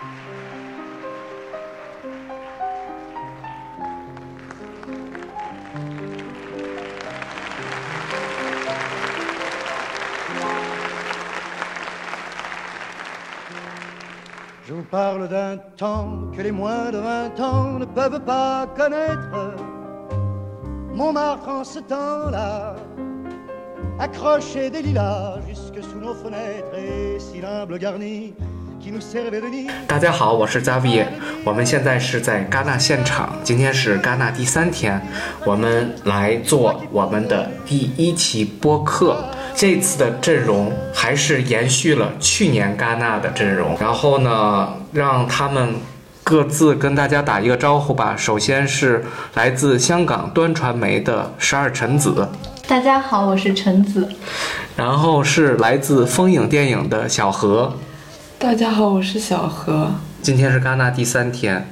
Je vous parle d'un temps que les moins de vingt ans ne peuvent pas connaître. Montmartre en ce temps-là, accrochait des lilas jusque sous nos fenêtres et si l'humble garni 大家好，我是 Zavi，我们现在是在戛纳现场，今天是戛纳第三天，我们来做我们的第一期播客。这次的阵容还是延续了去年戛纳的阵容，然后呢，让他们各自跟大家打一个招呼吧。首先是来自香港端传媒的十二陈子，大家好，我是陈子。然后是来自风影电影的小何。大家好，我是小何。今天是戛纳第三天，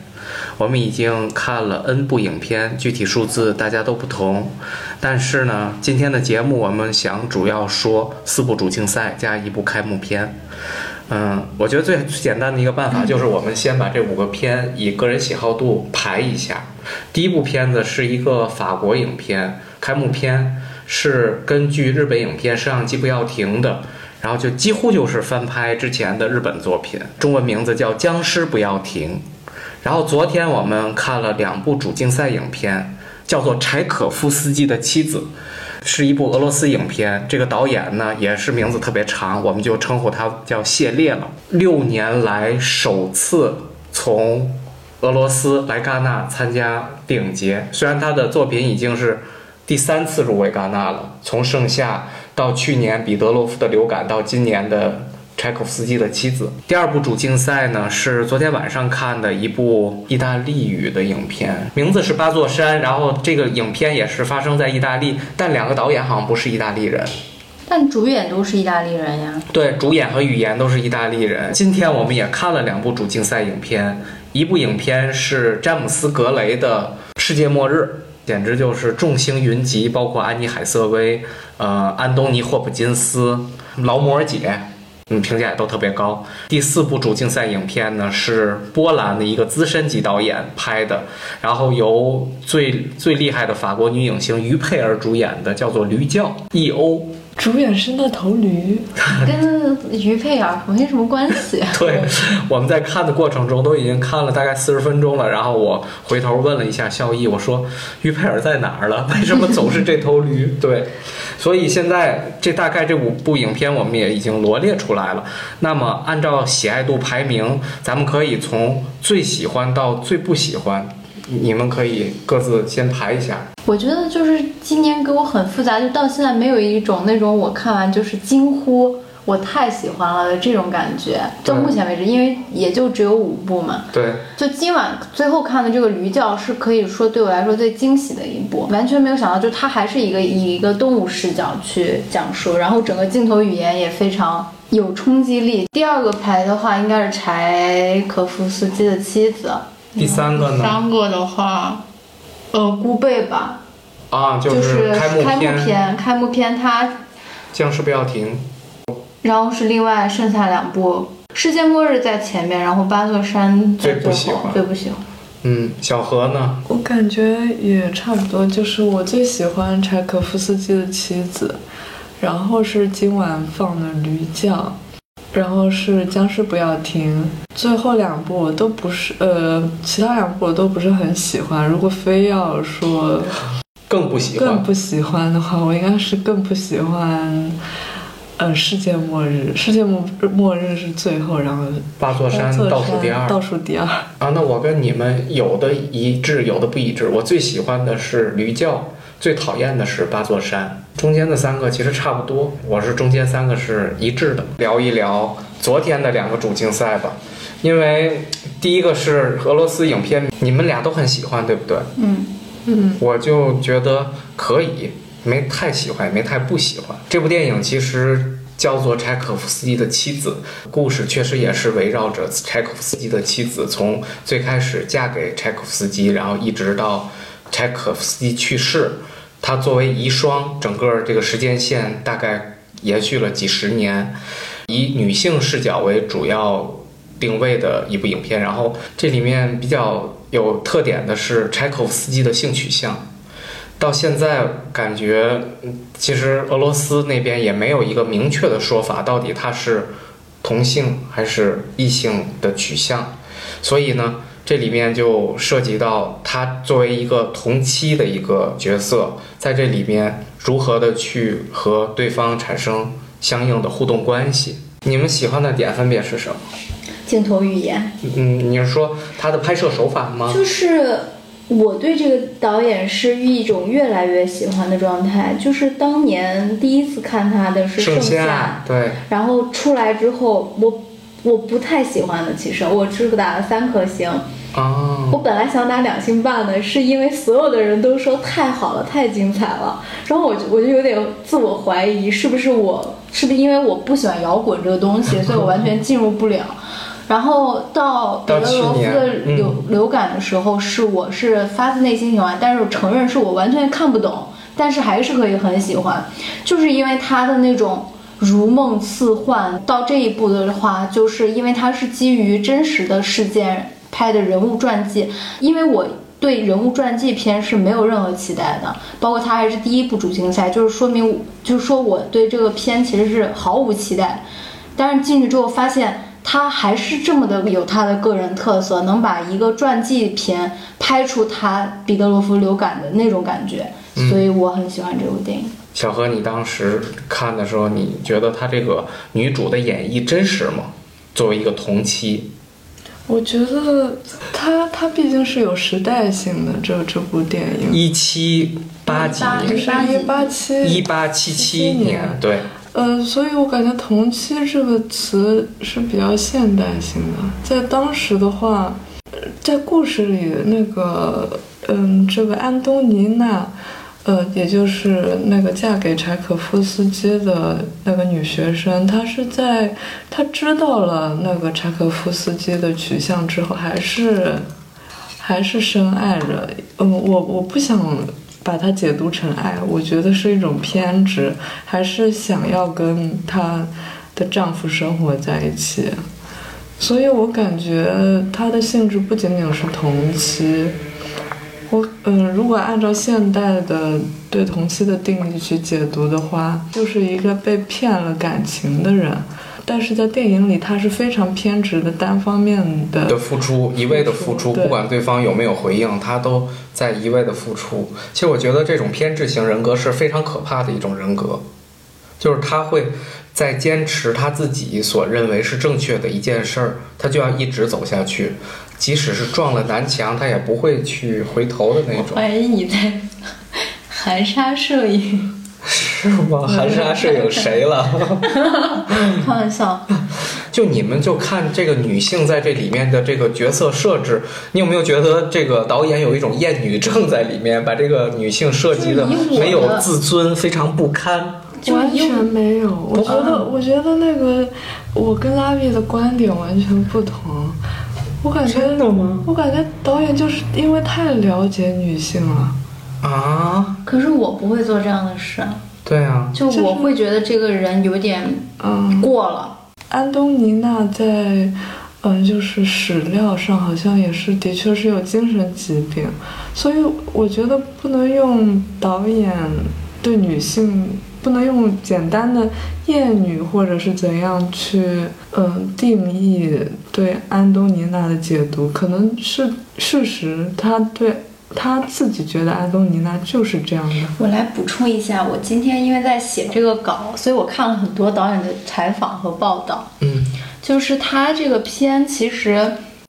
我们已经看了 N 部影片，具体数字大家都不同。但是呢，今天的节目我们想主要说四部主竞赛加一部开幕片。嗯，我觉得最简单的一个办法就是我们先把这五个片以个人喜好度排一下。第一部片子是一个法国影片，开幕片是根据日本影片《摄像机不要停》的。然后就几乎就是翻拍之前的日本作品，中文名字叫《僵尸不要停》。然后昨天我们看了两部主竞赛影片，叫做《柴可夫斯基的妻子》，是一部俄罗斯影片。这个导演呢也是名字特别长，我们就称呼他叫谢列了。六年来首次从俄罗斯来戛纳参加电影节，虽然他的作品已经是第三次入围戛纳了，从《盛夏》。到去年彼得罗夫的流感，到今年的柴可夫斯基的妻子。第二部主竞赛呢是昨天晚上看的一部意大利语的影片，名字是《八座山》，然后这个影片也是发生在意大利，但两个导演好像不是意大利人，但主演都是意大利人呀。对，主演和语言都是意大利人。今天我们也看了两部主竞赛影片，一部影片是詹姆斯·格雷的《世界末日》。简直就是众星云集，包括安妮海瑟薇、呃安东尼霍普金斯、劳模姐，嗯，评价也都特别高。第四部主竞赛影片呢是波兰的一个资深级导演拍的，然后由最最厉害的法国女影星于佩尔主演的，叫做《驴叫》E.O。主演是那头驴，跟于佩尔没什么关系。对，我们在看的过程中都已经看了大概四十分钟了，然后我回头问了一下肖毅，我说于佩尔在哪儿了？为什么总是这头驴？对，所以现在这大概这五部影片我们也已经罗列出来了。那么按照喜爱度排名，咱们可以从最喜欢到最不喜欢。你们可以各自先排一下。我觉得就是今年给我很复杂，就到现在没有一种那种我看完就是惊呼我太喜欢了的这种感觉。到目前为止，因为也就只有五部嘛。对。就今晚最后看的这个《驴叫》是可以说对我来说最惊喜的一部，完全没有想到，就它还是一个以一个动物视角去讲述，然后整个镜头语言也非常有冲击力。第二个排的话应该是柴可夫斯基的妻子。第三个呢？三个的话，呃，孤背吧。啊，就是开幕片。开幕片，它。僵尸不要停。然后是另外剩下两部，《世界末日》在前面，然后《八座山》最不喜欢。最不喜欢。嗯，小何呢？我感觉也差不多，就是我最喜欢柴可夫斯基的妻子，然后是今晚放的《驴叫》。然后是僵尸不要停，最后两部我都不是，呃，其他两部我都不是很喜欢。如果非要说更不喜欢，更不喜欢的话，我应该是更不喜欢，呃，世界末日，世界末末日是最后，然后八座山倒数第二，倒数第二啊。那我跟你们有的一致，有的不一致。我最喜欢的是驴叫。最讨厌的是八座山，中间的三个其实差不多，我是中间三个是一致的。聊一聊昨天的两个主竞赛吧，因为第一个是俄罗斯影片，你们俩都很喜欢，对不对？嗯嗯，我就觉得可以，没太喜欢，没太不喜欢。这部电影其实叫做柴可夫斯基的妻子，故事确实也是围绕着柴可夫斯基的妻子，从最开始嫁给柴可夫斯基，然后一直到。柴可夫斯基去世，他作为遗孀，整个这个时间线大概延续了几十年，以女性视角为主要定位的一部影片。然后这里面比较有特点的是柴可夫斯基的性取向。到现在感觉，其实俄罗斯那边也没有一个明确的说法，到底他是同性还是异性的取向。所以呢，这里面就涉及到他作为一个同期的一个角色，在这里面如何的去和对方产生相应的互动关系。你们喜欢的点分别是什么？镜头语言，嗯，你是说他的拍摄手法吗？就是我对这个导演是一种越来越喜欢的状态。就是当年第一次看他的是《盛夏夏，对，然后出来之后，我我不太喜欢的，其实我只打了三颗星。啊，我本来想打两星半的，是因为所有的人都说太好了，太精彩了，然后我就我就有点自我怀疑，是不是我是不是因为我不喜欢摇滚这个东西，所以我完全进入不了。然后到德罗斯年的嗯流、流感的时候，是我是发自内心喜欢，但是我承认是我完全看不懂，但是还是可以很喜欢，就是因为他的那种如梦似幻。到这一步的话，就是因为它是基于真实的事件拍的人物传记，因为我。对人物传记片是没有任何期待的，包括它还是第一部主竞赛，就是说明，就是说我对这个片其实是毫无期待。但是进去之后发现，它还是这么的有它的个人特色，能把一个传记片拍出它彼得罗夫流感的那种感觉，所以我很喜欢这部电影。小何，你当时看的时候，你觉得她这个女主的演绎真实吗？作为一个同期，我觉得它它毕竟是有时代性的，这这部电影。一七八几一年，是一八七一八七七年，对，呃，所以我感觉“同期”这个词是比较现代性的，在当时的话，呃在故事里那个，嗯，这个安东尼娜，呃，也就是那个嫁给柴可夫斯基的那个女学生，她是在她知道了那个柴可夫斯基的取向之后，还是还是深爱着。嗯，我我不想把它解读成爱，我觉得是一种偏执，还是想要跟她的丈夫生活在一起。所以我感觉她的性质不仅仅是同妻。我嗯，如果按照现代的对同妻的定义去解读的话，就是一个被骗了感情的人。但是在电影里，他是非常偏执的、单方面的的付出，一味的付出，不管对方有没有回应，他都在一味的付出。其实我觉得这种偏执型人格是非常可怕的一种人格，就是他会在坚持他自己所认为是正确的一件事儿，他就要一直走下去，即使是撞了南墙，他也不会去回头的那种。怀疑你在含沙射影，是吗？含沙射影谁了？开玩笑。就你们就看这个女性在这里面的这个角色设置，你有没有觉得这个导演有一种厌女症在里面，把这个女性设计的没有自尊，非常不堪？完全没有，我觉得，我觉得那个，我跟拉比的观点完全不同。我感觉，吗？我感觉导演就是因为太了解女性了。啊，可是我不会做这样的事，对啊，就我会觉得这个人有点嗯，过了。安东尼娜在，嗯，就是史料上好像也是，的确是有精神疾病，所以我觉得不能用导演对女性，不能用简单的厌女或者是怎样去，嗯，定义对安东尼娜的解读，可能是事实，他对他自己觉得安东尼娜就是这样的。我来补充一下，我今天因为在写这个稿，所以我看了很多导演的采访和报道。嗯，就是他这个片其实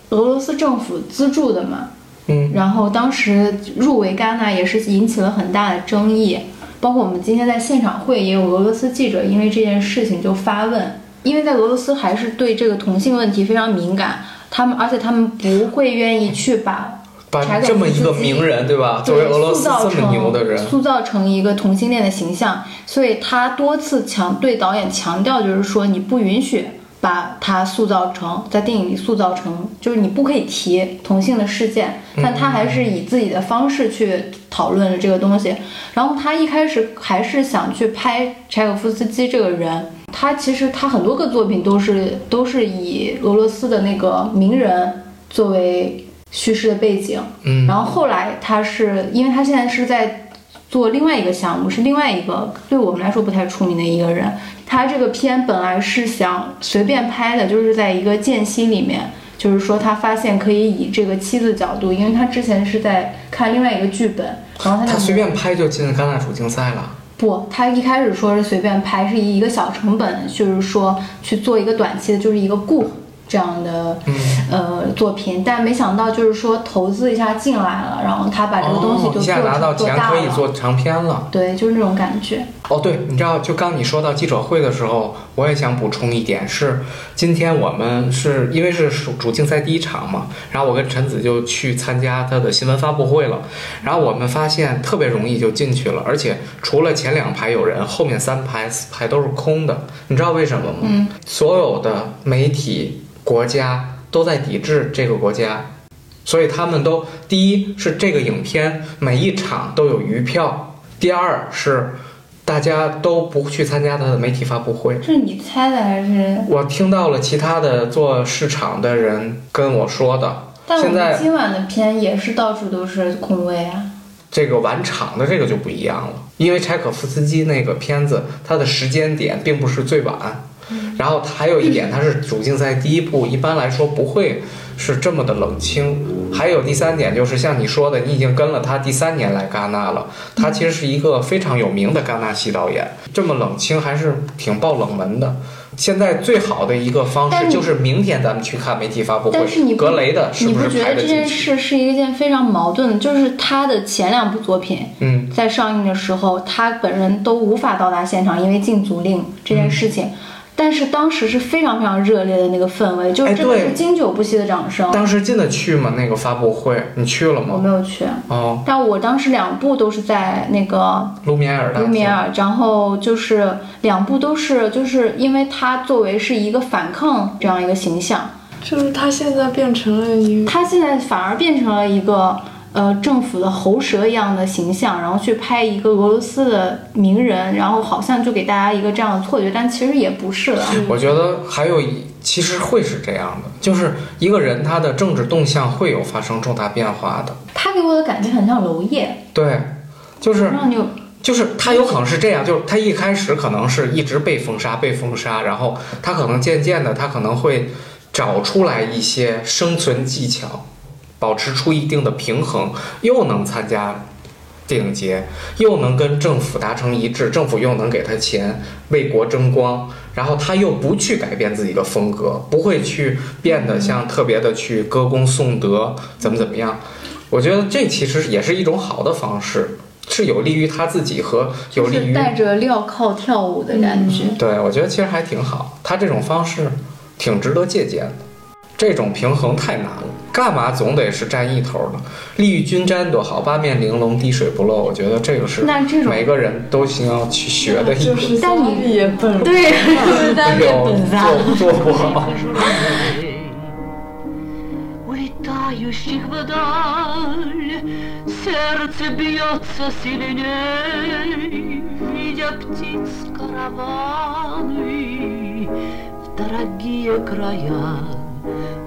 俄罗斯政府资助的嘛，嗯，然后当时入围戛纳也是引起了很大的争议，包括我们今天在现场会也有俄罗斯记者因为这件事情就发问，因为在俄罗斯还是对这个同性问题非常敏感，他们而且他们不会愿意去把把柴可这么一个夫斯基名人，对吧？作为俄罗斯这么牛的人成，塑造成一个同性恋的形象，所以他多次强对导演强调，就是说你不允许把他塑造成在电影里塑造成，就是你不可以提同性的事件，但他还是以自己的方式去讨论了这个东西。然后他一开始还是想去拍柴可夫斯基这个人，他其实他很多个作品都是都是以俄罗斯的那个名人作为叙事的背景，嗯然后后来他是因为他现在是在做另外一个项目，是另外一个对我们来说不太出名的一个人。他这个片本来是想随便拍的，就是在一个间隙里面，就是说他发现可以以这个妻子角度，因为他之前是在看另外一个剧本，然后他就他随便拍就进戛纳主竞赛了。不，他一开始说是随便拍，是以一个小成本，就是说去做一个短期的，就是一个雇这样的、嗯呃作品，但没想到就是说投资一下进来了，然后他把这个东西哦，就做、一下拿到钱可以做长篇了。对，就是那种感觉。哦，对，你知道，就刚你说到记者会的时候，我也想补充一点是，今天我们是因为是主主竞赛第一场嘛，然后我跟陈子就去参加他的新闻发布会了，然后我们发现特别容易就进去了，而且除了前两排有人，后面三排四排都是空的，你知道为什么吗？嗯，所有的媒体国家都在抵制这个国家。所以他们都第一是这个影片每一场都有余票，第二是大家都不去参加他的媒体发布会。这是你猜的还是？我听到了其他的做市场的人跟我说的，但我现在们今晚的片也是到处都是空位啊。这个晚场的这个就不一样了，因为柴可夫斯基那个片子，它的时间点并不是最晚，然后还有一点，它是主竞赛第一部，一般来说不会是这么的冷清。还有第三点就是像你说的，你已经跟了他第三年来戛纳了，他其实是一个非常有名的戛纳系导演，这么冷清还是挺爆冷门的。现在最好的一个方式就是明天咱们去看媒体发布会但是你，格雷的是你不是觉得这件？事是一件非常矛盾的？就是他的前两部作品，嗯，在上映的时候，他本人都无法到达现场，因为禁足令这件事情。但是当时是非常非常热烈的那个氛围，就哎真的是经久不息的掌声。当时进得去吗？那个发布会你去了吗我？没有去，哦，但我当时两部都是在那个卢米埃尔。卢米埃尔，然后就是两部都是，就是因为他作为是一个反抗这样一个形象，就是他现在变成了一个，他现在反而变成了一个呃政府的喉舌一样的形象，然后去拍一个俄罗斯的名人，然后好像就给大家一个这样的错觉，但其实也不是的。我觉得还有一，其实会是这样的，就是一个人他的政治动向会有发生重大变化的。他给我的感觉很像娄烨，对，就是让你有就是他有可能是这样，就是他一开始可能是一直被封杀，被封杀，然后他可能渐渐的，他可能会找出来一些生存技巧，保持出一定的平衡，又能参加电影节，又能跟政府达成一致，政府又能给他钱，为国争光，然后他又不去改变自己的风格，不会去变得像特别的去歌功颂德，怎么怎么样。我觉得这其实也是一种好的方式，是有利于他自己和有利于是带着镣铐跳舞的感觉。对，我觉得其实还挺好，他这种方式挺值得借鉴的。这种平衡太难了，干嘛总得是占一头呢？利欲均沾多好，八面玲珑，滴水不漏。我觉得这个是那这种每个人都需要去学的一个。就是但你萨利也本对，就是单没有面本色。做做不好。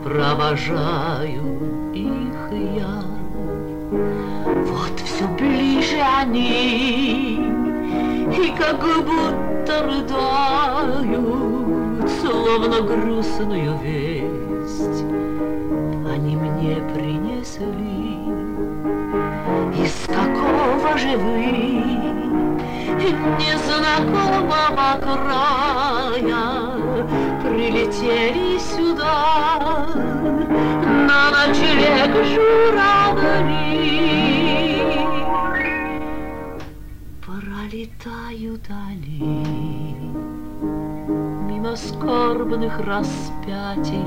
Провожаю их я. Вот все ближе они И как будто рыдают Словно грустную весть они мне принесли. Из какого же вы незнакомого края. Прилетели сюда. На ночлег журавли. Пролетают они Мимо скорбных распятий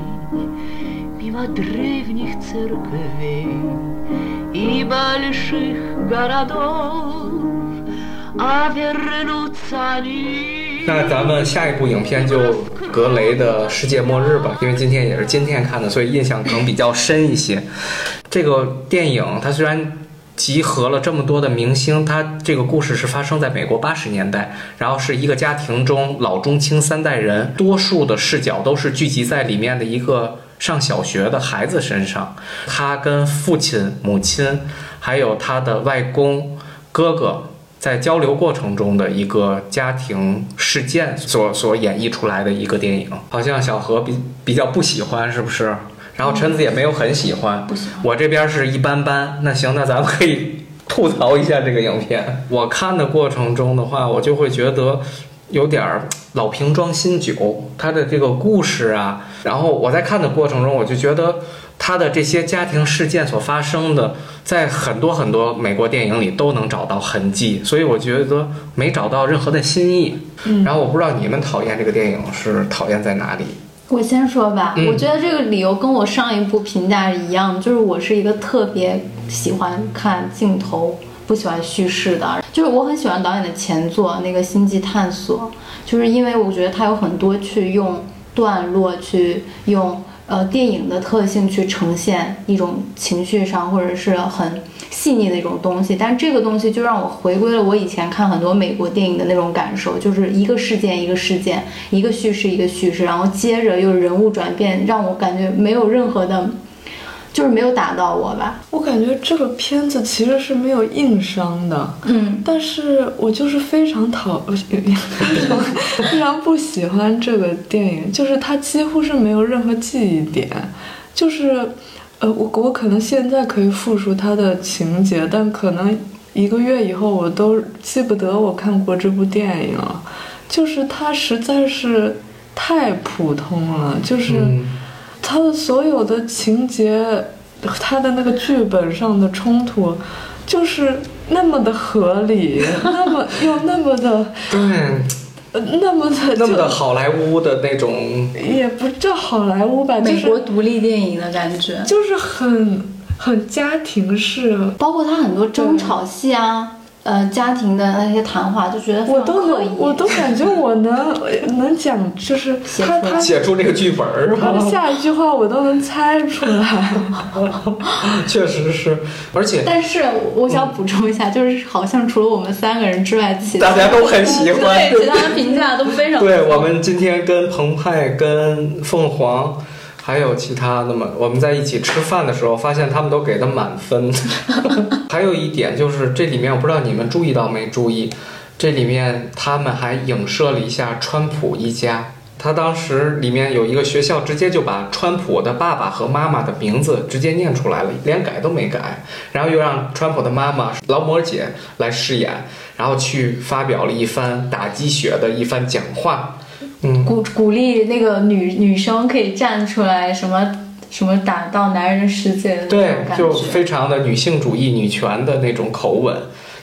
Мимо древних церквей И больших городов 那咱们下一部影片就格雷的《世界末日》吧，因为今天也是今天看的，所以印象可能比较深一些。这个电影它虽然集合了这么多的明星，它这个故事是发生在美国八十年代，然后是一个家庭中老中青三代人，多数的视角都是聚集在里面的一个上小学的孩子身上，他跟父亲、母亲，还有他的外公、哥哥。在交流过程中的一个家庭事件所所演绎出来的一个电影，好像小何比比较不喜欢，是不是？然后陈子也没有很喜欢，不喜欢我这边是一般般。那行，那咱们可以吐槽一下这个影片。我看的过程中的话，我就会觉得有点儿老瓶装新酒，它的这个故事啊，然后我在看的过程中，我就觉得它的这些家庭事件所发生的，在很多很多美国电影里都能找到痕迹，所以我觉得没找到任何的新意。然后我不知道你们讨厌这个电影是讨厌在哪里？我先说吧，嗯我觉得这个理由跟我上一部评价是一样的，就是我是一个特别喜欢看镜头，不喜欢叙事的。就是我很喜欢导演的前作那个《星际探索》，就是因为我觉得他有很多去用段落去用呃电影的特性去呈现一种情绪上或者是很细腻的一种东西，但这个东西就让我回归了我以前看很多美国电影的那种感受，就是一个事件一个事件，一个叙事一个叙事，然后接着又人物转变，让我感觉没有任何的，就是没有打到我吧。我感觉这个片子其实是没有硬伤的，嗯，但是我就是非常讨，非常非常不喜欢这个电影，就是它几乎是没有任何记忆点，就是，呃，我我可能现在可以复述它的情节，但可能一个月以后我都记不得我看过这部电影了，就是它实在是太普通了，就是。嗯它的所有的情节，他的那个剧本上的冲突，就是那么的合理，那么又那么的，对，呃那么的那么的好莱坞的那种，也不叫好莱坞吧，就美国独立电影的感觉，就是很很家庭式，包括他很多争吵戏啊，呃，家庭的那些谈话，就觉得我都。我都感觉我能 能讲，就是写出来他他写出这个剧本他的？下一句话我都能猜出来。确实是，而且但是我想补充一下，就是好像除了我们三个人之外，其他大家都很喜欢。对其他的评价都非常对我们今天跟澎湃、跟凤凰，还有其他的嘛，我们在一起吃饭的时候，发现他们都给的满分。还有一点就是，这里面我不知道你们注意到没注意，这里面他们还影射了一下川普一家。他当时里面有一个学校，直接就把川普的爸爸和妈妈的名字直接念出来了，连改都没改。然后又让川普的妈妈劳模姐来饰演，然后去发表了一番打鸡血的一番讲话。嗯，鼓鼓励那个女女生可以站出来，什么什么打到男人的世界的对就。非常的女性主义、女权的那种口吻。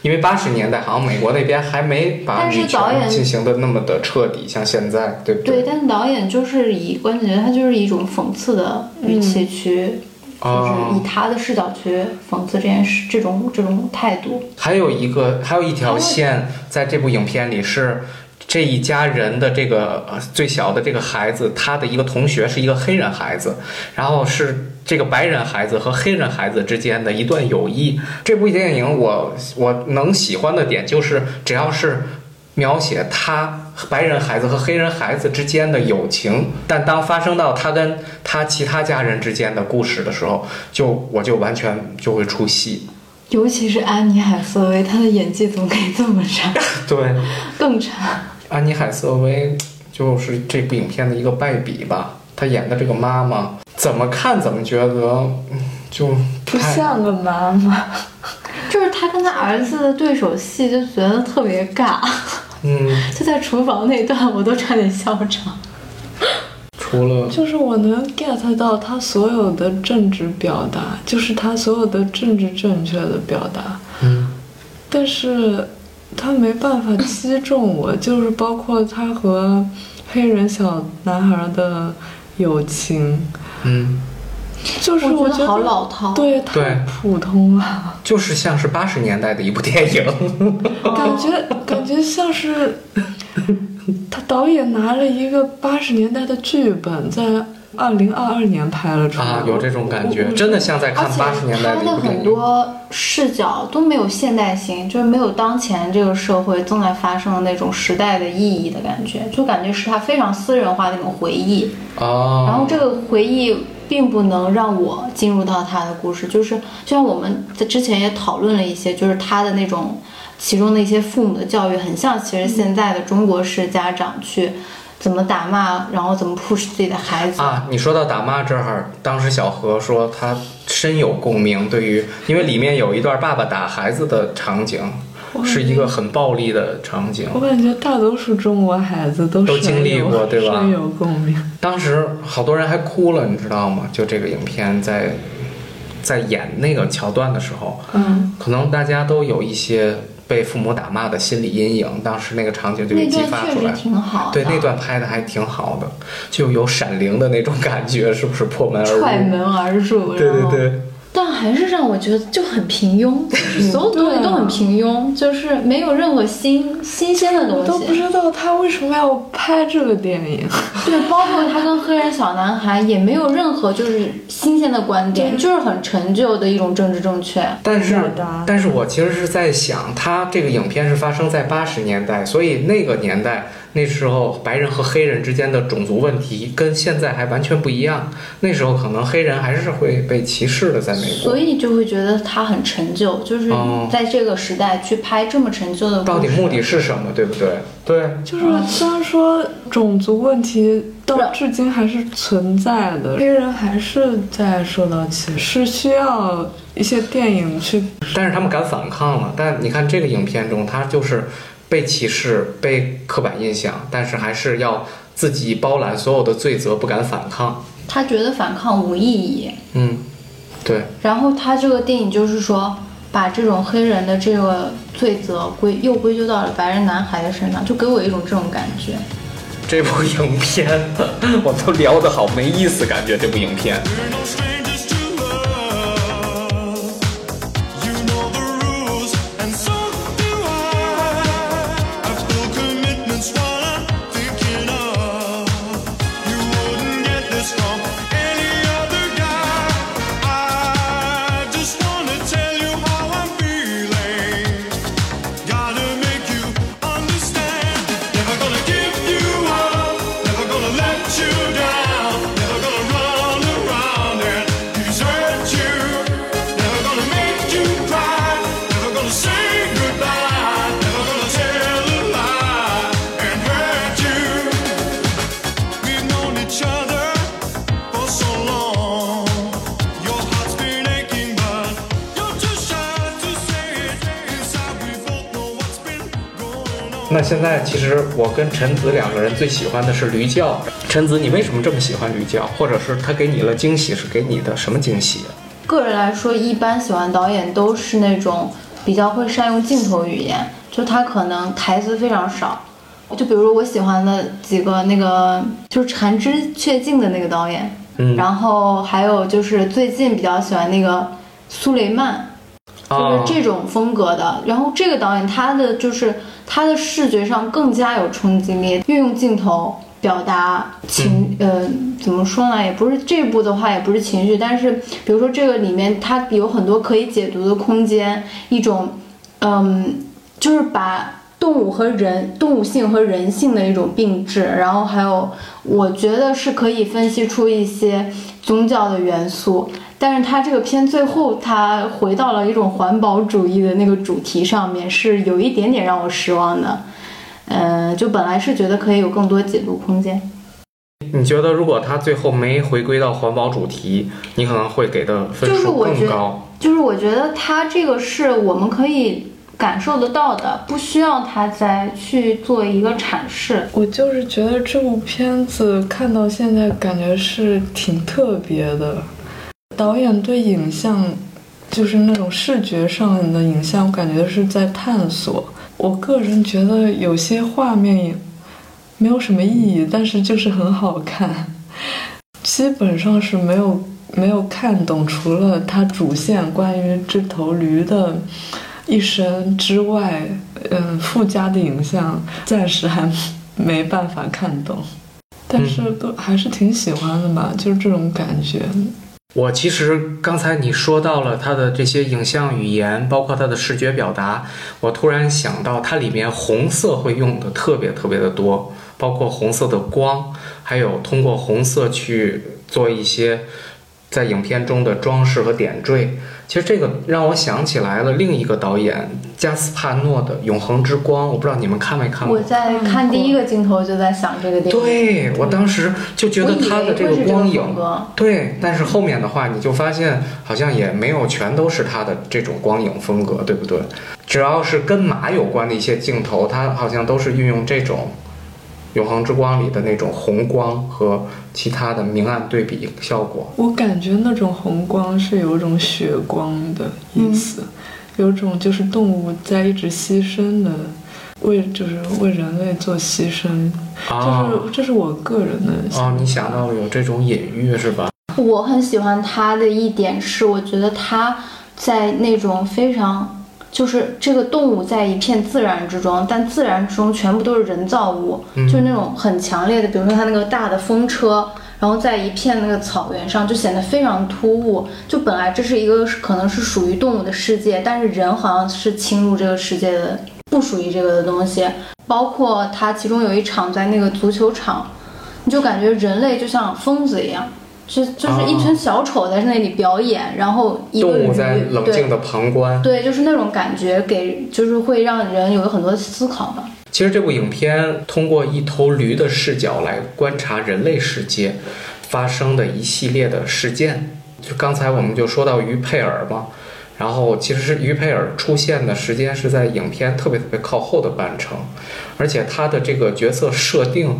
因为八十年代好像美国那边还没把女导演权进行的那么的彻底，像现在，对不对，对但是导演就是以观众觉他就是一种讽刺的语气去，就是哦以他的视角去讽刺这件事，这种这种态度。还有一个，还有一条线，在这部影片里是这一家人的这个呃最小的这个孩子，他的一个同学是一个黑人孩子，然后是这个白人孩子和黑人孩子之间的一段友谊。这部电影我我能喜欢的点就是，只要是描写他白人孩子和黑人孩子之间的友情，但当发生到他跟他其他家人之间的故事的时候，就我就完全就会出戏。尤其是安妮海瑟薇，她的演技怎么可以这么差？对。更差。安妮海瑟薇就是这部影片的一个败笔吧。她演的这个妈妈，怎么看怎么觉得嗯就不像个妈妈。就是她跟她儿子的对手戏，就觉得特别尬。嗯，就在厨房那段，我都差点笑场。除了。就是我能 get 到他所有的政治表达，就是他所有的政治正确的表达，嗯。但是他没办法击中我，就是包括他和黑人小男孩的友情，嗯，就是我觉得好老套。对，对太普通了，就是像是八十年代的一部电影。感觉感觉像是他导演拿了一个八十年代的剧本，在二零二二年拍了出来。啊，有这种感觉真的像在看八十年代他的很的一部电影。多视角都没有现代性，就是没有当前这个社会正在发生的那种时代的意义的感觉，就感觉是他非常私人化的那种回忆。哦，然后这个回忆并不能让我进入到他的故事，就是就像我们在之前也讨论了一些，就是他的那种其中的一些父母的教育，很像其实现在的中国式家长去怎么打骂，然后怎么 push 自己的孩子。啊，你说到打骂这儿，当时小何说他深有共鸣，对于因为里面有一段爸爸打孩子的场景，是一个很暴力的场景。我感觉大多数中国孩子都都经历过对吧深有共鸣。当时好多人还哭了，你知道吗？就这个影片在在演那个桥段的时候，嗯，可能大家都有一些被父母打骂的心理阴影，当时那个场景就给那激段确实发出来。挺好，对，那段拍的还挺好的，就有闪灵的那种感觉，是不是破门而入？踹门而入，对对对，但还是让我觉得就很平庸，所有东西都很平庸，就是没有任何新新鲜的我都东西。不知道他为什么要拍这个电影。对，包括他跟黑人小男孩也没有任何就是新鲜的观点，就是很陈旧的一种政治正确。但是，但是我其实是在想，他这个影片是发生在八十年代，所以那个年代那时候白人和黑人之间的种族问题跟现在还完全不一样。那时候可能黑人还是会被歧视的，在美国所。以就会觉得他很陈旧，就是哦在这个时代去拍这么陈旧的。到底目的是什么，对不对？对，就是虽然说种族问题到至今还是存在的，黑人还是在受到歧视，是需要一些电影去但是他们敢反抗了。但你看这个影片中，他就是被歧视、被刻板印象，但是还是要自己包揽所有的罪责，不敢反抗。他觉得反抗无意义，嗯，对，然后他这个电影就是说，把这种黑人的这个罪责归又归咎到了白人男孩的身上，就给我一种这种感觉。这部影片 我都聊得好没意思，感觉这部影片。那现在其实我跟陈子两个人最喜欢的是驴叫。陈子，你为什么这么喜欢驴叫？或者是他给你了惊喜，是给你的什么惊喜？个人来说，一般喜欢导演都是那种比较会善用镜头语言，就他可能台词非常少。就比如我喜欢的几个那个就是《寒枝雀静》的那个导演，嗯然后还有就是最近比较喜欢那个苏雷曼，就是啊，这种风格的。然后这个导演他的就是他的视觉上更加有冲击力，运用镜头表达情，呃，怎么说呢？也不是这部的话，也不是情绪，但是比如说这个里面它有很多可以解读的空间，一种，嗯，就是把。动物和人，动物性和人性的一种并置，然后还有，我觉得是可以分析出一些宗教的元素，但是他这个片最后他回到了一种环保主义的那个主题上面，是有一点点让我失望的。嗯，就本来是觉得可以有更多解读空间，你觉得如果他最后没回归到环保主题，你可能会给的分就是数我觉得更高？就是我觉得他这个是我们可以感受得到的，不需要他再去做一个阐释。我就是觉得这部片子看到现在感觉是挺特别的，导演对影像，就是那种视觉上的影像，我感觉是在探索。我个人觉得有些画面也没有什么意义，但是就是很好看，基本上是没有没有看懂，除了它主线关于这头驴的。一生之外，嗯，附加的影像暂时还 没办法看懂。但是都还是挺喜欢的吧，就是这种感觉。我其实刚才你说到了它的这些影像语言，包括它的视觉表达，我突然想到它里面红色会用的特别特别的多，包括红色的光，还有通过红色去做一些在影片中的装饰和点缀。其实这个让我想起来了另一个导演加斯帕诺的《永恒之光》，我不知道你们看没看过我。在看第一个镜头就在想这个电影，对我当时就觉得他的这个光影，对，但是后面的话你就发现好像也没有全都是他的这种光影风格，对不对？只要是跟马有关的一些镜头，他好像都是运用这种《永恒之光》里的那种红光和其他的明暗对比效果。我感觉那种红光是有种血光的意思，有种就是动物在一直牺牲的，为就是为人类做牺牲，啊就是这是我个人的哦想，你想到了有这种隐喻是吧？我很喜欢他的一点是，我觉得他在那种非常。就是这个动物在一片自然之中，但自然之中全部都是人造物，就是那种很强烈的，比如说它那个大的风车，然后在一片那个草原上就显得非常突兀。就本来这是一个可能是属于动物的世界，但是人好像是侵入这个世界的，不属于这个的东西。包括它其中有一场在那个足球场，你就感觉人类就像疯子一样，就就是一群小丑在那里表演，然后一个动物鱼在冷静的旁观。对对，就是那种感觉给，就是会让人有很多思考吧。其实这部影片通过一头驴的视角来观察人类世界发生的一系列的事件。就刚才我们就说到于佩尔嘛，然后其实是于佩尔出现的时间是在影片特别特别靠后的半程，而且他的这个角色设定，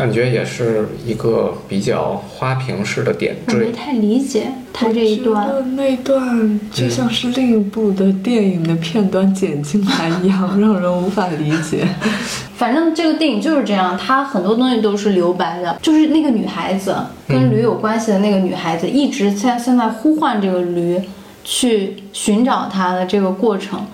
感觉也是一个比较花瓶式的点我没。太理解他这一段。那一段就像是另一部的电影的片段剪进来一样，让人无法理解。反正这个电影就是这样，它很多东西都是留白的。就是那个女孩子跟驴有关系的那个女孩子，一直在现在呼唤这个驴去寻找它的这个过程，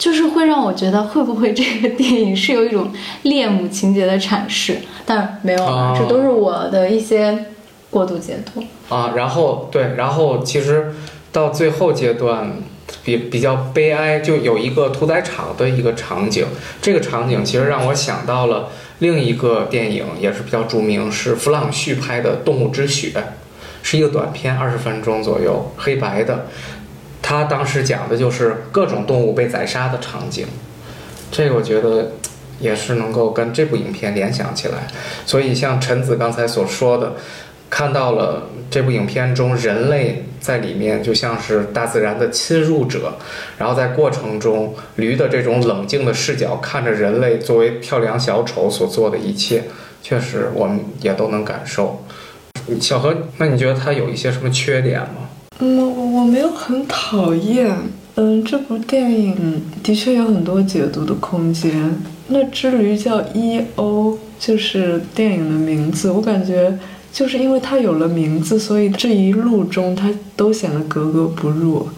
就是会让我觉得会不会这个电影是有一种恋母情节的阐释，但没有啊，哦这都是我的一些过度解读。啊，然后对，然后其实到最后阶段比比较悲哀，就有一个屠宰场的一个场景，这个场景其实让我想到了另一个电影，也是比较著名，是弗朗旭拍的《动物之血》，是一个短片，二十分钟左右，黑白的。他当时讲的就是各种动物被宰杀的场景，这个我觉得也是能够跟这部影片联想起来。所以像陈子刚才所说的，看到了这部影片中人类在里面就像是大自然的侵入者，然后在过程中驴的这种冷静的视角看着人类作为跳梁小丑所做的一切，确实我们也都能感受。小何，那你觉得它有一些什么缺点吗？嗯，我我没有很讨厌。嗯，这部电影的确有很多解读的空间。那只驴叫 E.O，就是电影的名字。我感觉就是因为它有了名字，所以这一路中它都显得格格不入。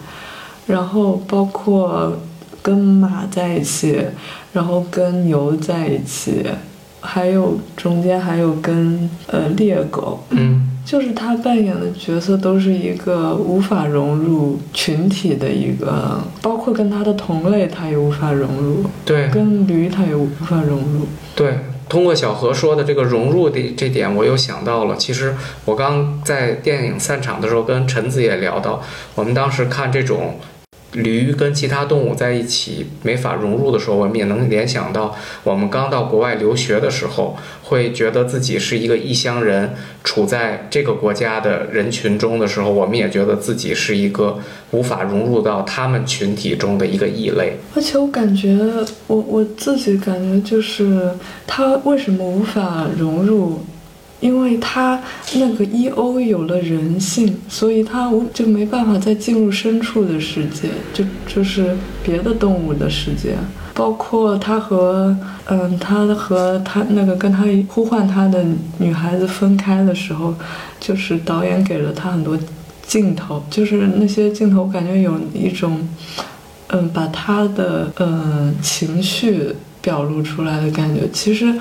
然后包括跟马在一起，然后跟牛在一起，还有中间还有跟呃猎狗。嗯就是他扮演的角色都是一个无法融入群体的一个，包括跟他的同类他也无法融入，对跟驴他也无法融入。对，通过小何说的这个融入的这点，我又想到了，其实我刚在电影散场的时候跟陈子也聊到，我们当时看这种驴跟其他动物在一起没法融入的时候，我们也能联想到我们刚到国外留学的时候，会觉得自己是一个异乡人，处在这个国家的人群中的时候，我们也觉得自己是一个无法融入到他们群体中的一个异类。而且我感觉，我我自己感觉就是他为什么无法融入，因为他那个 E.O 有了人性，所以他无就没办法再进入深处的世界，就就是别的动物的世界，包括他和嗯，他和他那个跟他呼唤他的女孩子分开的时候，就是导演给了他很多镜头，就是那些镜头感觉有一种。嗯，把他的嗯情绪表露出来的感觉。其实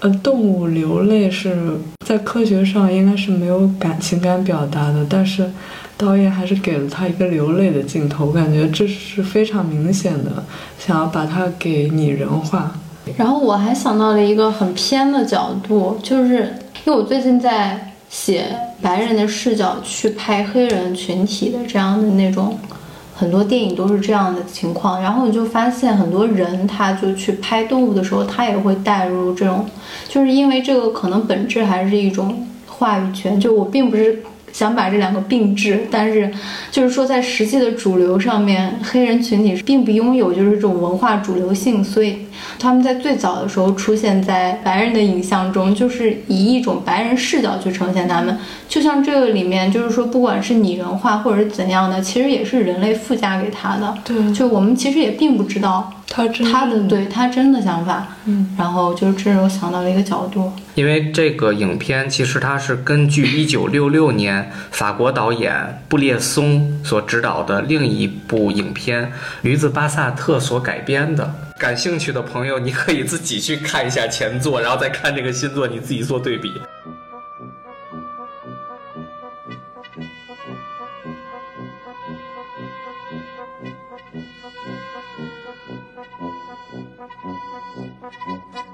呃，动物流泪是在科学上应该是没有感情感表达的，但是导演还是给了他一个流泪的镜头，我感觉这是非常明显的，想要把它给拟人化。然后我还想到了一个很偏的角度，就是因为我最近在写白人的视角去拍黑人群体的这样的那种，很多电影都是这样的情况。然后你就发现很多人他就去拍动物的时候，他也会带入这种，就是因为这个可能本质还是一种话语权。就我并不是。想把这两个并置，但是就是说，在实际的主流上面，黑人群体并不拥有就是这种文化主流性，所以他们在最早的时候出现在白人的影像中，就是以一种白人视角去呈现他们。就像这个里面，就是说，不管是拟人化或者是怎样的，其实也是人类附加给他的。对就我们其实也并不知道他真他的对他真的想法。嗯，然后就是这是我想到了一个角度。因为这个影片其实它是根据一九六六年法国导演布列松所执导的另一部影片《驴子巴萨特》所改编的。感兴趣的朋友，你可以自己去看一下前作，然后再看这个新作，你自己做对比。Thank you.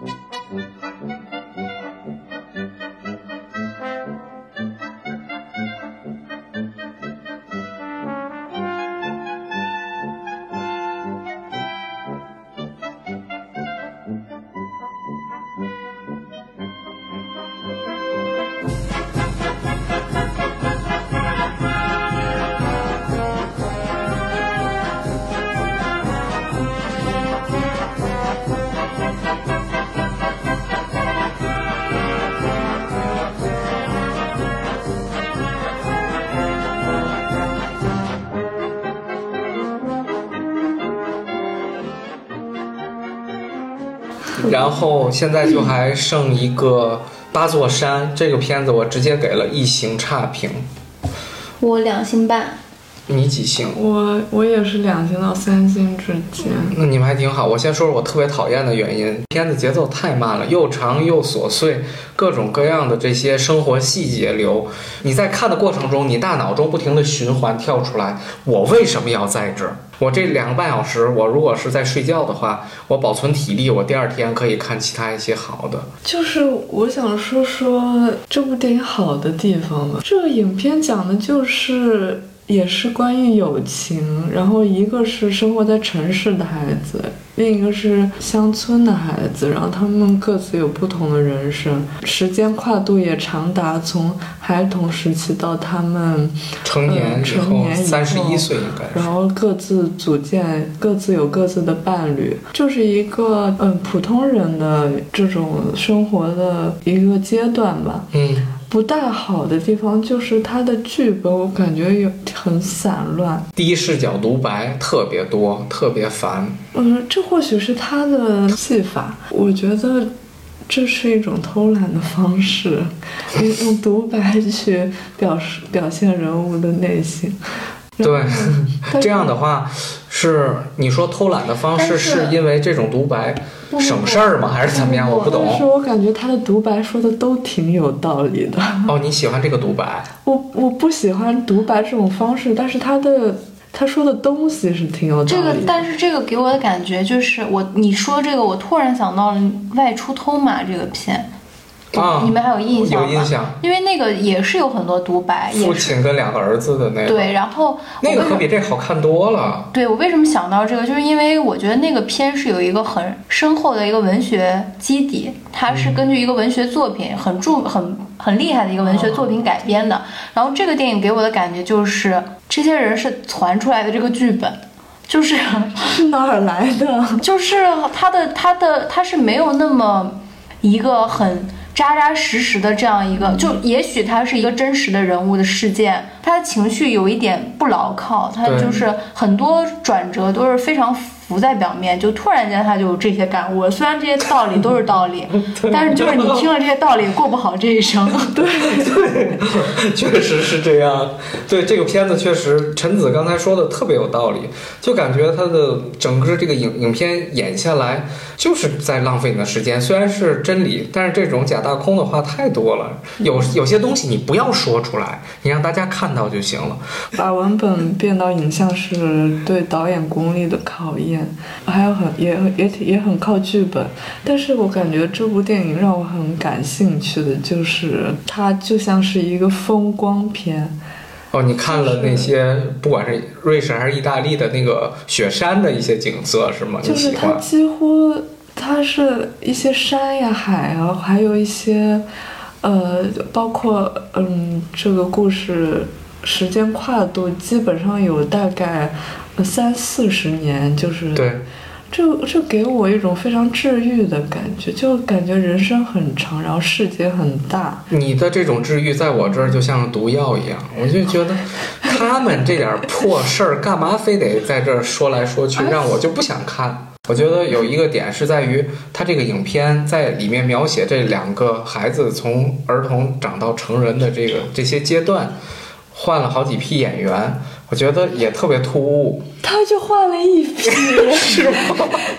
后现在就还剩一个八座山，这个片子我直接给了一星差评，我两星半，你几星？我我也是两星到三星之间。那你们还挺好。我先说说我特别讨厌的原因，片子节奏太慢了，又长又琐碎，各种各样的这些生活细节流。你在看的过程中，你大脑中不停的循环跳出来，我为什么要在这儿？我这两个半小时，我如果是在睡觉的话，我保存体力，我第二天可以看其他一些好的。就是我想说说这部电影好的地方吧。这个影片讲的就是也是关于友情，然后一个是生活在城市的孩子，另一个是乡村的孩子，然后他们各自有不同的人生，时间跨度也长达从孩童时期到他们成年成年以三十一岁应该。然后各自组建，各自有各自的伴侣，就是一个嗯普通人的这种生活的一个阶段吧。嗯，不大好的地方就是它的剧本，我感觉有很散乱。第一视角独白特别多，特别烦。嗯，这或许是他的戏法，我觉得这是一种偷懒的方式，用用独白去表示表现人物的内心。对，这样的话，是你说偷懒的方式，是是因为这种独白省事儿吗？还是怎么样？我不但是懂。我感觉他的独白说的都挺有道理的。哦，你喜欢这个独白？我我不喜欢独白这种方式，但是他的他说的东西是挺有道这个，但是这个给我的感觉就是我你说这个，我突然想到了《外出偷马》这个片，啊，你们还有印象吗？有印象。因为那个也是有很多独白，父亲跟两个儿子的那个，对。然后那个可比这好看多了。对我为什么想到这个，就是因为我觉得那个片是有一个很深厚的一个文学基底，它是根据一个文学作品很著很很厉害的一个文学作品改编的。然后这个电影给我的感觉就是，这些人是传出来的这个剧本，就是是哪儿来的？就是他的他的他是没有那么一个很扎扎实实的这样一个，就也许他是一个真实的人物的事件，他的情绪有一点不牢靠，他就是很多转折都是非常浮在表面，就突然间他就有这些感悟了。虽然这些道理都是道理，但是就是你听了这些道理，过不好这一生。对对，确实是这样。对这个片子，确实陈子刚才说的特别有道理，就感觉他的整个这个影影片演下来就是在浪费你的时间。虽然是真理，但是这种假大空的话太多了。有有些东西你不要说出来，你让大家看到就行了。把文本变到影像是对导演功力的考验，还有很也也也很靠剧本。但是我感觉这部电影让我很感兴趣的就是它就像是一个风光片。哦，你看了那些不管是瑞士还是意大利的那个雪山的一些景色是吗？就是它？几乎它是一些山呀、海啊，还有一些呃，包括嗯，这个故事时间跨度基本上有大概呃三四十年，就是对，这这给我一种非常治愈的感觉，就感觉人生很长，然后世界很大。你的这种治愈在我这儿就像毒药一样，我就觉得他们这点破事儿干嘛非得在这儿说来说去，让我就不想看。我觉得有一个点是在于，他这个影片在里面描写这两个孩子从儿童长到成人的这个这些阶段，换了好几批演员，我觉得也特别突兀。他就换了一批，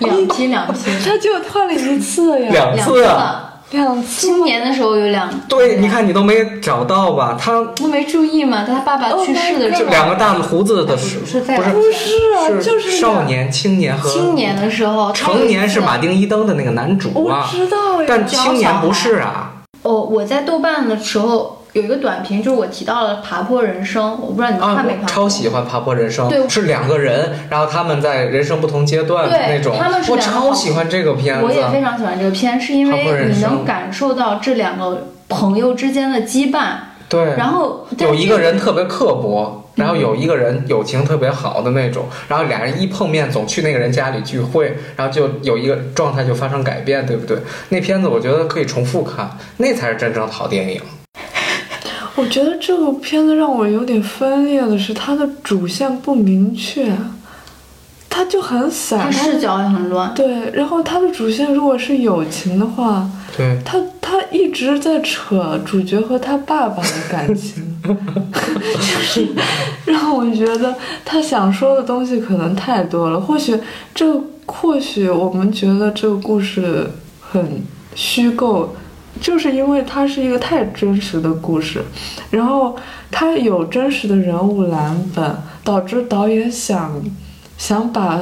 两批两批，他就换了一次呀，两两次啊，两次。今年的时候有两，对，你看你都没找到吧？他都没注意嘛。他爸爸去世的时就候，两个大胡子的是不是在不是不是啊，就是少年、青年和青年的时候，成年是马丁·伊登的那个男主我啊，知道呀，但青年不是啊。哦，我在豆瓣的时候有一个短评，就是我提到了《爬坡人生》，我不知道你看没看，过。超喜欢《爬坡人生对》，是两个人，然后他们在人生不同阶段对那种，他们是我超喜欢这个片子。我也非常喜欢这个片，是因为你能感受到这两个朋友之间的羁绊，对，然后有一个人特别刻薄，然后有一个人友情特别好的那种，然后俩人一碰面总去那个人家里聚会，然后就有一个状态就发生改变，对不对？那片子我觉得可以重复看，那才是真正的好电影。我觉得这个片子让我有点分裂的是，它的主线不明确，它就很散。视角也很乱。对，然后它的主线如果是友情的话，对，他他一直在扯主角和他爸爸的感情，就是让我觉得他想说的东西可能太多了。或许这个，或许我们觉得这个故事很虚构，就是因为它是一个太真实的故事，然后它有真实的人物蓝本，导致导演想想把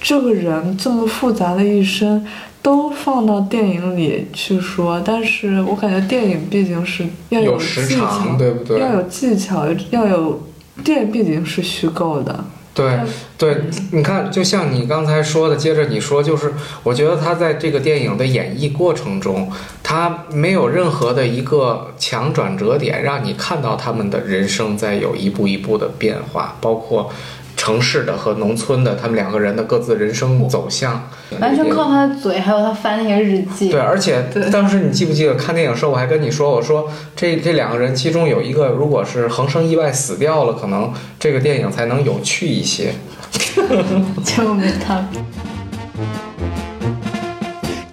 这个人这么复杂的一生都放到电影里去说，但是我感觉电影毕竟是要有时技巧，长，对不对？要有技巧，要有电影毕竟是虚构的，对对，你看，就像你刚才说的，接着你说，就是我觉得他在这个电影的演绎过程中，他没有任何的一个强转折点，让你看到他们的人生在有一步一步的变化，包括城市的和农村的他们两个人的各自人生走向，完全靠他的嘴，还有他翻那些日记。对，而且当时你记不记得看电影时候，我还跟你说，我说这这两个人其中有一个如果是横生意外死掉了，可能这个电影才能有趣一些。结果没看。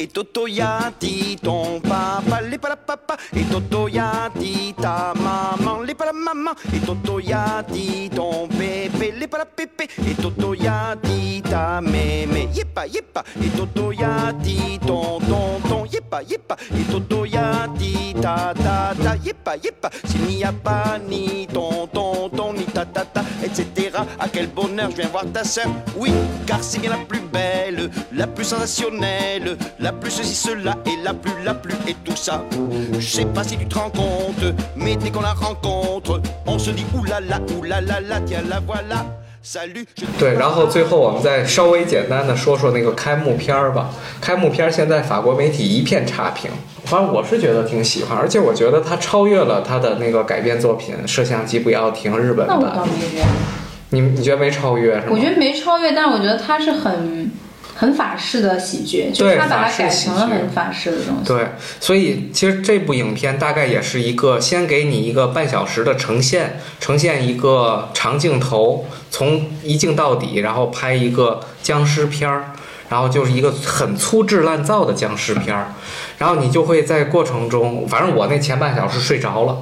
Et Toto ya dit ton papa, les pas la papa. Et Toto ya dit ta maman, les pas la maman. Et Toto ya dit ton bébé, les pas la pépé. Et Toto ya dit ta mémé, yepa yepa. Et Toto ya dit ton tonton, yepa yepa. Et Toto ya dit ta ta ta, yepa yepa. S'il n'y a pas ni ton tonton, ni ta ta ta, etc. À quel bonheur je viens voir ta sœur. Oui, car c'est bien la plus belle, la plus sensationnelle, la plus ceci, cela et la plus, la plus et tout ça. Je sais pas si tu te rends compte, mais dès qu'on la rencontre, on se dit oulala, oulala, la, tiens la voilà. 对，然后最后我们再稍微简单的说说那个开幕片儿吧。开幕片儿现在法国媒体一片差评，反正我是觉得挺喜欢，而且我觉得它超越了它的那个改编作品《摄像机不要停》日本版。你你觉得没超越是吗？我觉得没超越，但是我觉得它是很很法式的喜剧，就是他把它改成了很法式的东西。对，所以其实这部影片大概也是一个先给你一个半小时的呈现，呈现一个长镜头，从一镜到底，然后拍一个僵尸片儿，然后就是一个很粗制滥造的僵尸片儿，然后你就会在过程中，反正我那前半小时睡着了。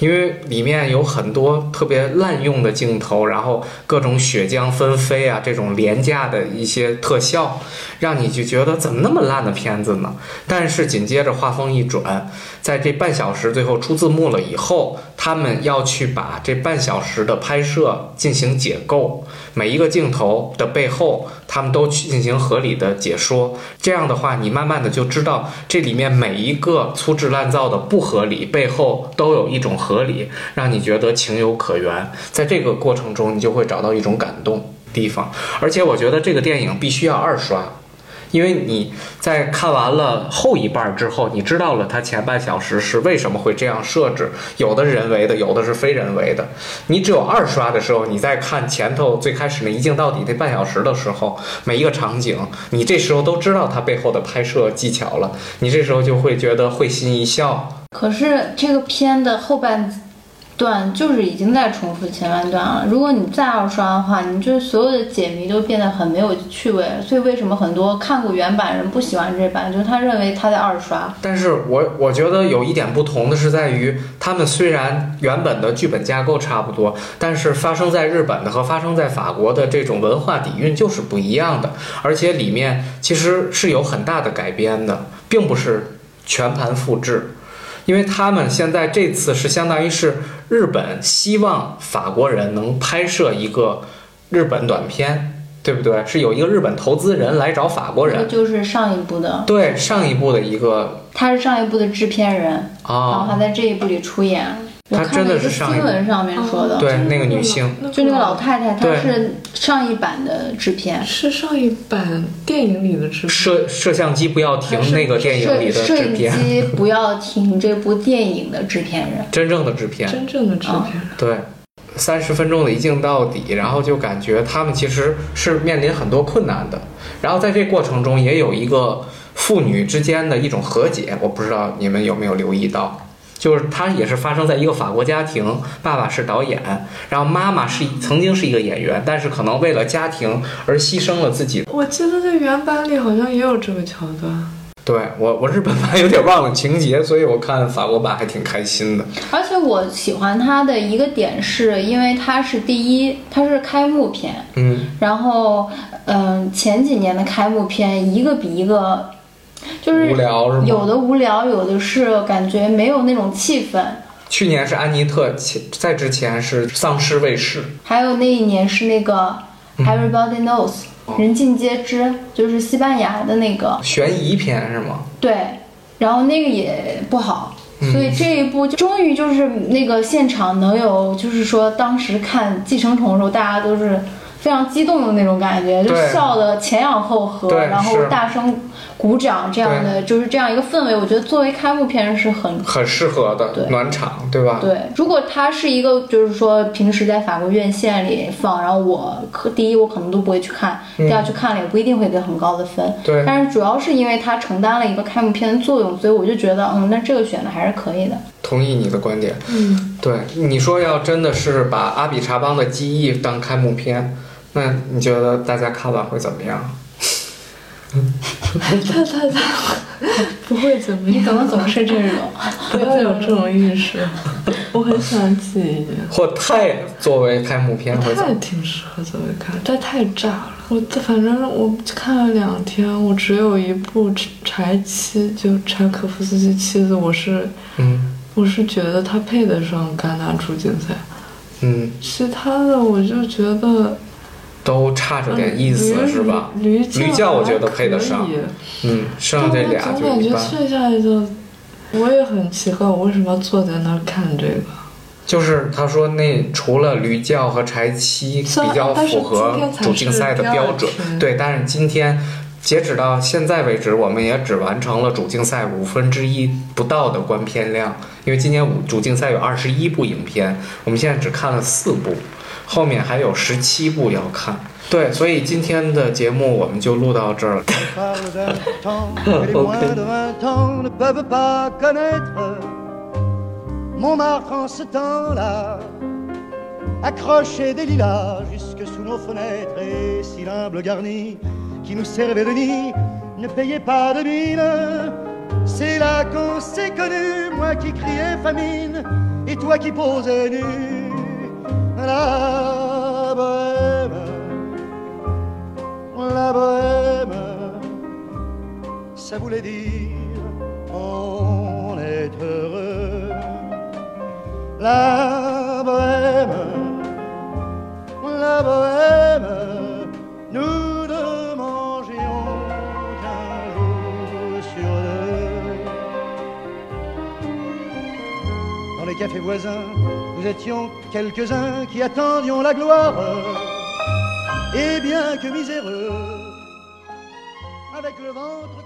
因为里面有很多特别滥用的镜头，然后各种血浆纷飞啊，这种廉价的一些特效，让你就觉得怎么那么烂的片子呢？但是紧接着画风一转，在这半小时最后出字幕了以后，他们要去把这半小时的拍摄进行解构，每一个镜头的背后，他们都去进行合理的解说。这样的话，你慢慢的就知道这里面每一个粗制滥造的不合理背后都有一种合理，让你觉得情有可原。在这个过程中，你就会找到一种感动地方。而且我觉得这个电影必须要二刷。因为你在看完了后一半之后，你知道了它前半小时是为什么会这样设置，有的人为的，有的是非人为的。你只有二刷的时候，你再看前头最开始那一镜到底那半小时的时候，每一个场景，你这时候都知道它背后的拍摄技巧了，你这时候就会觉得会心一笑。可是这个片的后半段就是已经在重复前半段了。如果你再二刷的话，你就所有的解谜都变得很没有趣味。所以为什么很多看过原版人不喜欢这版，就是他认为他在二刷。但是我我觉得有一点不同的是在于，他们虽然原本的剧本架构差不多，但是发生在日本的和发生在法国的这种文化底蕴就是不一样的，而且里面其实是有很大的改编的，并不是全盘复制。因为他们现在这次是相当于是日本希望法国人能拍摄一个日本短片，对不对？是有一个日本投资人来找法国人，就是上一部的，对上一部的一个他是上一部的制片人，然后啊他，在这一部里出演。我他真的是上一部新闻上面说的，对那个女星，就那个老太太，她是上一版的制片，是上一版电影里的制片，摄摄像机不要停那个电影里的摄摄影制片，机 不要停这部电影的制片人。真正的制片，真正的制片。对，三十分钟的一镜到底，然后就感觉他们其实是面临很多困难的，然后在这过程中也有一个父女之间的一种和解，我不知道你们有没有留意到。就是它也是发生在一个法国家庭，爸爸是导演，然后妈妈是曾经是一个演员，但是可能为了家庭而牺牲了自己。我记得在原版里好像也有这个桥段。对我，我日本版有点忘了情节，所以我看法国版还挺开心的。而且我喜欢它的一个点是，因为它是第一，它是开幕片，嗯，然后嗯、前几年的开幕片一个比一个就是无聊是吗？有的无聊，有的是感觉没有那种气氛。去年是安妮特，前在之前是丧尸卫士。还有那一年是那个嗯 Everybody Knows、人尽皆知，就是西班牙的那个，悬疑片是吗？对，然后那个也不好。嗯所以这一部就终于就是那个现场能有，就是说当时看《寄生虫》的时候，大家都是非常激动的那种感觉，就笑的前仰后合，然后大声鼓掌这样的，就是这样一个氛围。我觉得作为开幕片是很很适合的对暖场，对吧？对，如果它是一个，就是说平时在法国院线里放，然后我可第一我可能都不会去看，第二去看了也不一定会给很高的分。嗯对但是主要是因为它承担了一个开幕片的作用，所以我就觉得，嗯，那这个选的还是可以的。同意你的观点。嗯，对，你说要真的是把阿比查邦的记忆当开幕片，那你觉得大家看完会怎么样？他他他不会怎么样，你怎么总是这种？不要有这种意识。我很喜欢记忆，或太作为开幕片会太？挺适合作为看，但太炸了。我反正我看了两天，我只有一部柴妻，就柴可夫斯基妻子，我是嗯我是觉得他配得上戛纳主竞赛，嗯，其他的我就觉得都差着点意思，驴是吧？驴驴叫我觉得配得上嗯，剩下这俩但我总感觉就一般。剩下的就，我也很奇怪，我为什么要坐在那儿看这个？就是他说那除了驴叫和柴七比较符合主竞赛的标准，对，但是今天截止到现在为止，我们也只完成了主竞赛五分之一不到的观片量，因为今年五主竞赛有二十一部影片，我们现在只看了四部。后面还有十七部要看。对，所以今天的节目我们就录到这儿了。 parle d'un temps que les moins de vingt ans ne peuvent pas connaître. Montmartre en ce temps-là accrochait des lilas jusque sous nos fenêtres et si l'humble garni qui nous servait de nid ne payait pas de mine. C'est là qu'on s'est connus, moi qui criais famine et toi qui posais nu. la bohème la bohème, ça voulait dire on est heureux. La bohème, la bohème, nous ne mangions qu'un jour sur deux. Dans les cafés voisins, nous étions quelques-uns qui attendions la gloire. Et bien que miséreux, avec le ventre